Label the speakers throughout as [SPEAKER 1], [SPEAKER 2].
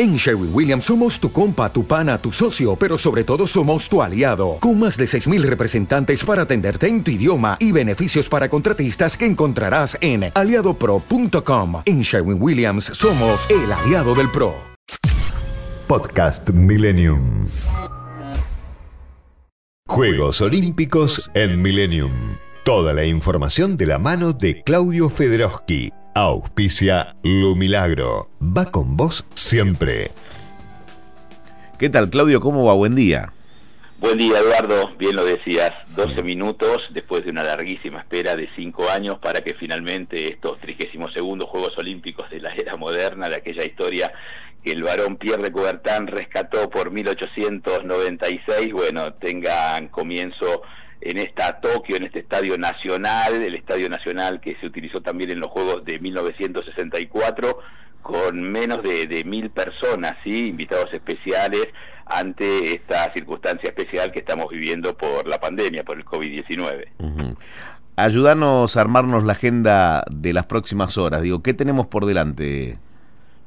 [SPEAKER 1] En Sherwin Williams somos tu compa, tu pana, tu socio, pero sobre todo somos tu aliado, con más de 6.000 representantes para atenderte en tu idioma y beneficios para contratistas que encontrarás en aliadopro.com. En Sherwin Williams somos el aliado del PRO.
[SPEAKER 2] Podcast Millennium. Juegos Olímpicos en Millennium. Toda la información de la mano de Claudio Federoski Auspicia Lu Milagro. Va con vos siempre.
[SPEAKER 3] ¿Qué tal, Claudio? ¿Cómo va? Buen día.
[SPEAKER 4] Buen día, Eduardo. Bien lo decías. 12 minutos después de una larguísima espera de 5 años para que finalmente estos 32 Juegos Olímpicos de la era moderna, de aquella historia que el varón Pierre de Coubertin rescató por 1896, bueno, tengan comienzo en esta Tokio, en este estadio nacional, el estadio nacional que se utilizó también en los Juegos de 1964, con menos de, mil personas, ¿sí? invitados especiales ante esta circunstancia especial que estamos viviendo por la pandemia, por el COVID-19.
[SPEAKER 3] Ayúdanos a armarnos la agenda de las próximas horas. Digo, ¿qué tenemos por delante?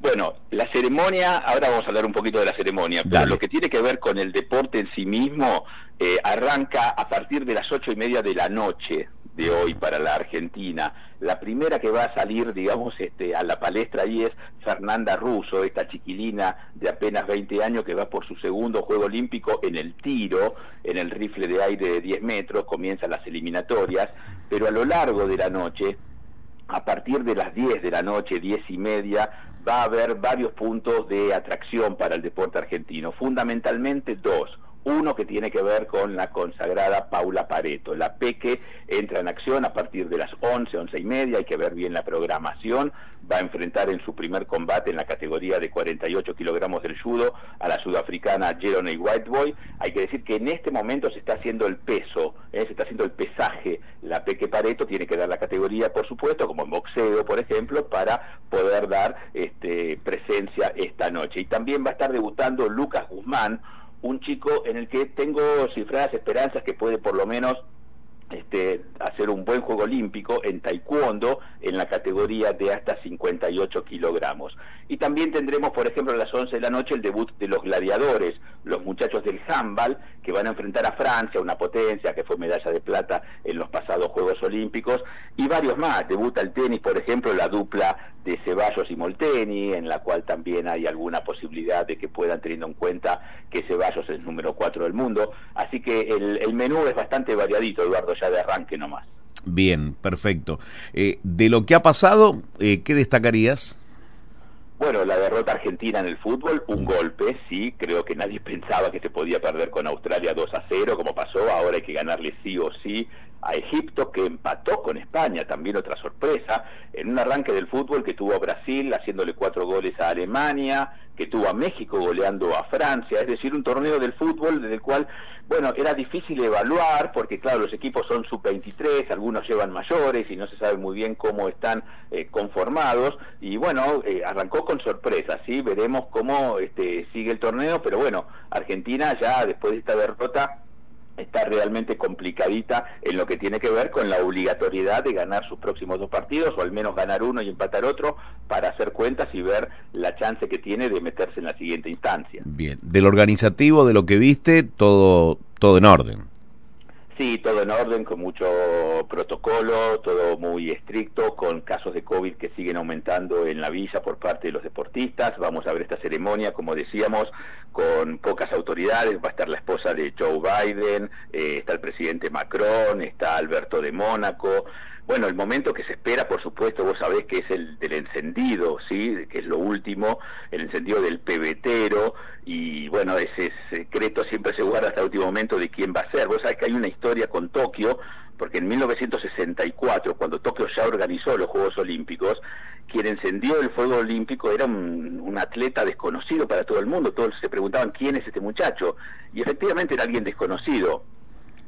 [SPEAKER 4] Bueno, la ceremonia, ahora vamos a hablar un poquito de la ceremonia, pero lo que tiene que ver con el deporte en sí mismo eh, arranca a partir de las ocho y media de la noche de hoy para la Argentina. La primera que va a salir, digamos, este, a la palestra ahí es Fernanda Russo, esta chiquilina de apenas 20 años que va por su segundo Juego Olímpico en el tiro, en el rifle de aire de 10 metros, comienzan las eliminatorias, pero a lo largo de la noche a partir de las 10 de la noche, 10 y media, va a haber varios puntos de atracción para el deporte argentino, fundamentalmente dos. Uno que tiene que ver con la consagrada Paula Pareto. La Peque entra en acción a partir de las 11, 11 y media, hay que ver bien la programación. Va a enfrentar en su primer combate en la categoría de 48 kilogramos del judo a la sudafricana Jerone Whiteboy. Hay que decir que en este momento se está haciendo el peso, ¿eh? se está haciendo el pesaje. La Peque Pareto tiene que dar la categoría, por supuesto, como en boxeo, por ejemplo, para poder dar este, presencia esta noche. Y también va a estar debutando Lucas Guzmán, un chico en el que tengo cifradas esperanzas que puede por lo menos este, hacer un buen juego olímpico en taekwondo en la categoría de hasta 58 kilogramos. Y también tendremos, por ejemplo, a las 11 de la noche el debut de los gladiadores, los muchachos del handball, que van a enfrentar a Francia, una potencia que fue medalla de plata en los pasados Juegos Olímpicos, y varios más. Debuta el tenis, por ejemplo, la dupla de Ceballos y Molteni, en la cual también hay alguna posibilidad de que puedan, teniendo en cuenta que Ceballos es el número 4 del mundo. Así que el, menú es bastante variadito, Eduardo, ya de arranque nomás.
[SPEAKER 3] Bien, perfecto. Eh, de lo que ha pasado, eh, ¿qué destacarías?
[SPEAKER 4] Bueno, la derrota argentina en el fútbol, un golpe, sí, creo que nadie pensaba que se podía perder con Australia 2 a 0, como pasó, ahora hay que ganarle sí o sí a Egipto, que empató con España, también otra sorpresa, en un arranque del fútbol que tuvo a Brasil haciéndole cuatro goles a Alemania, que tuvo a México goleando a Francia, es decir, un torneo del fútbol del cual, bueno, era difícil evaluar, porque claro, los equipos son sub-23, algunos llevan mayores y no se sabe muy bien cómo están eh, conformados, y bueno, eh, arrancó con sorpresa, ¿sí? Veremos cómo este, sigue el torneo, pero bueno, Argentina ya después de esta derrota está realmente complicadita en lo que tiene que ver con la obligatoriedad de ganar sus próximos dos partidos o al menos ganar uno y empatar otro para hacer cuentas y ver la chance que tiene de meterse en la siguiente instancia.
[SPEAKER 3] Bien, del organizativo, de lo que viste, todo todo en orden.
[SPEAKER 4] Sí, todo en orden, con mucho protocolo, todo muy estricto, con casos de COVID que siguen aumentando en la villa por parte de los deportistas. Vamos a ver esta ceremonia, como decíamos, con pocas autoridades. Va a estar la esposa de Joe Biden, eh, está el presidente Macron, está Alberto de Mónaco. Bueno, el momento que se espera, por supuesto, vos sabés que es el del encendido, ¿sí? Que es lo último, el encendido del pebetero, y bueno, ese secreto siempre se guarda hasta el último momento de quién va a ser. Vos sabés que hay una historia con Tokio, porque en 1964, cuando Tokio ya organizó los Juegos Olímpicos, quien encendió el fuego olímpico era un, un, atleta desconocido para todo el mundo. Todos se preguntaban quién es este muchacho. Y efectivamente era alguien desconocido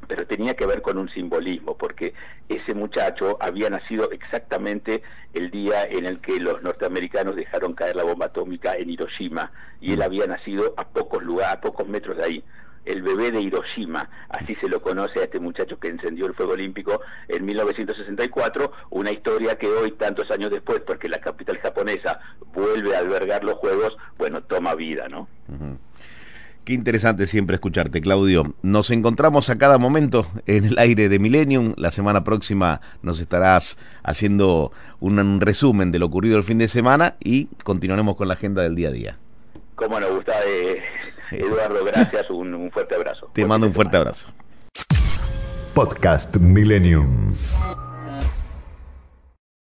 [SPEAKER 4] pero tenía que ver con un simbolismo, porque ese muchacho había nacido exactamente el día en el que los norteamericanos dejaron caer la bomba atómica en Hiroshima, y él había nacido a pocos lugares, a pocos metros de ahí. el bebé de Hiroshima, así se lo conoce a este muchacho que encendió el fuego olímpico en 1964, una historia que hoy, tantos años después, porque la capital japonesa vuelve a albergar los Juegos, bueno, toma vida, ¿no?
[SPEAKER 3] Qué interesante siempre escucharte, Claudio. Nos encontramos a cada momento en el aire de Millennium. La semana próxima nos estarás haciendo un resumen de lo ocurrido el fin de semana y continuaremos con la agenda del día a día.
[SPEAKER 4] Cómo nos gusta, eh, Eduardo, gracias, un, fuerte abrazo.
[SPEAKER 3] Te mando un fuerte abrazo.
[SPEAKER 2] Podcast Millennium.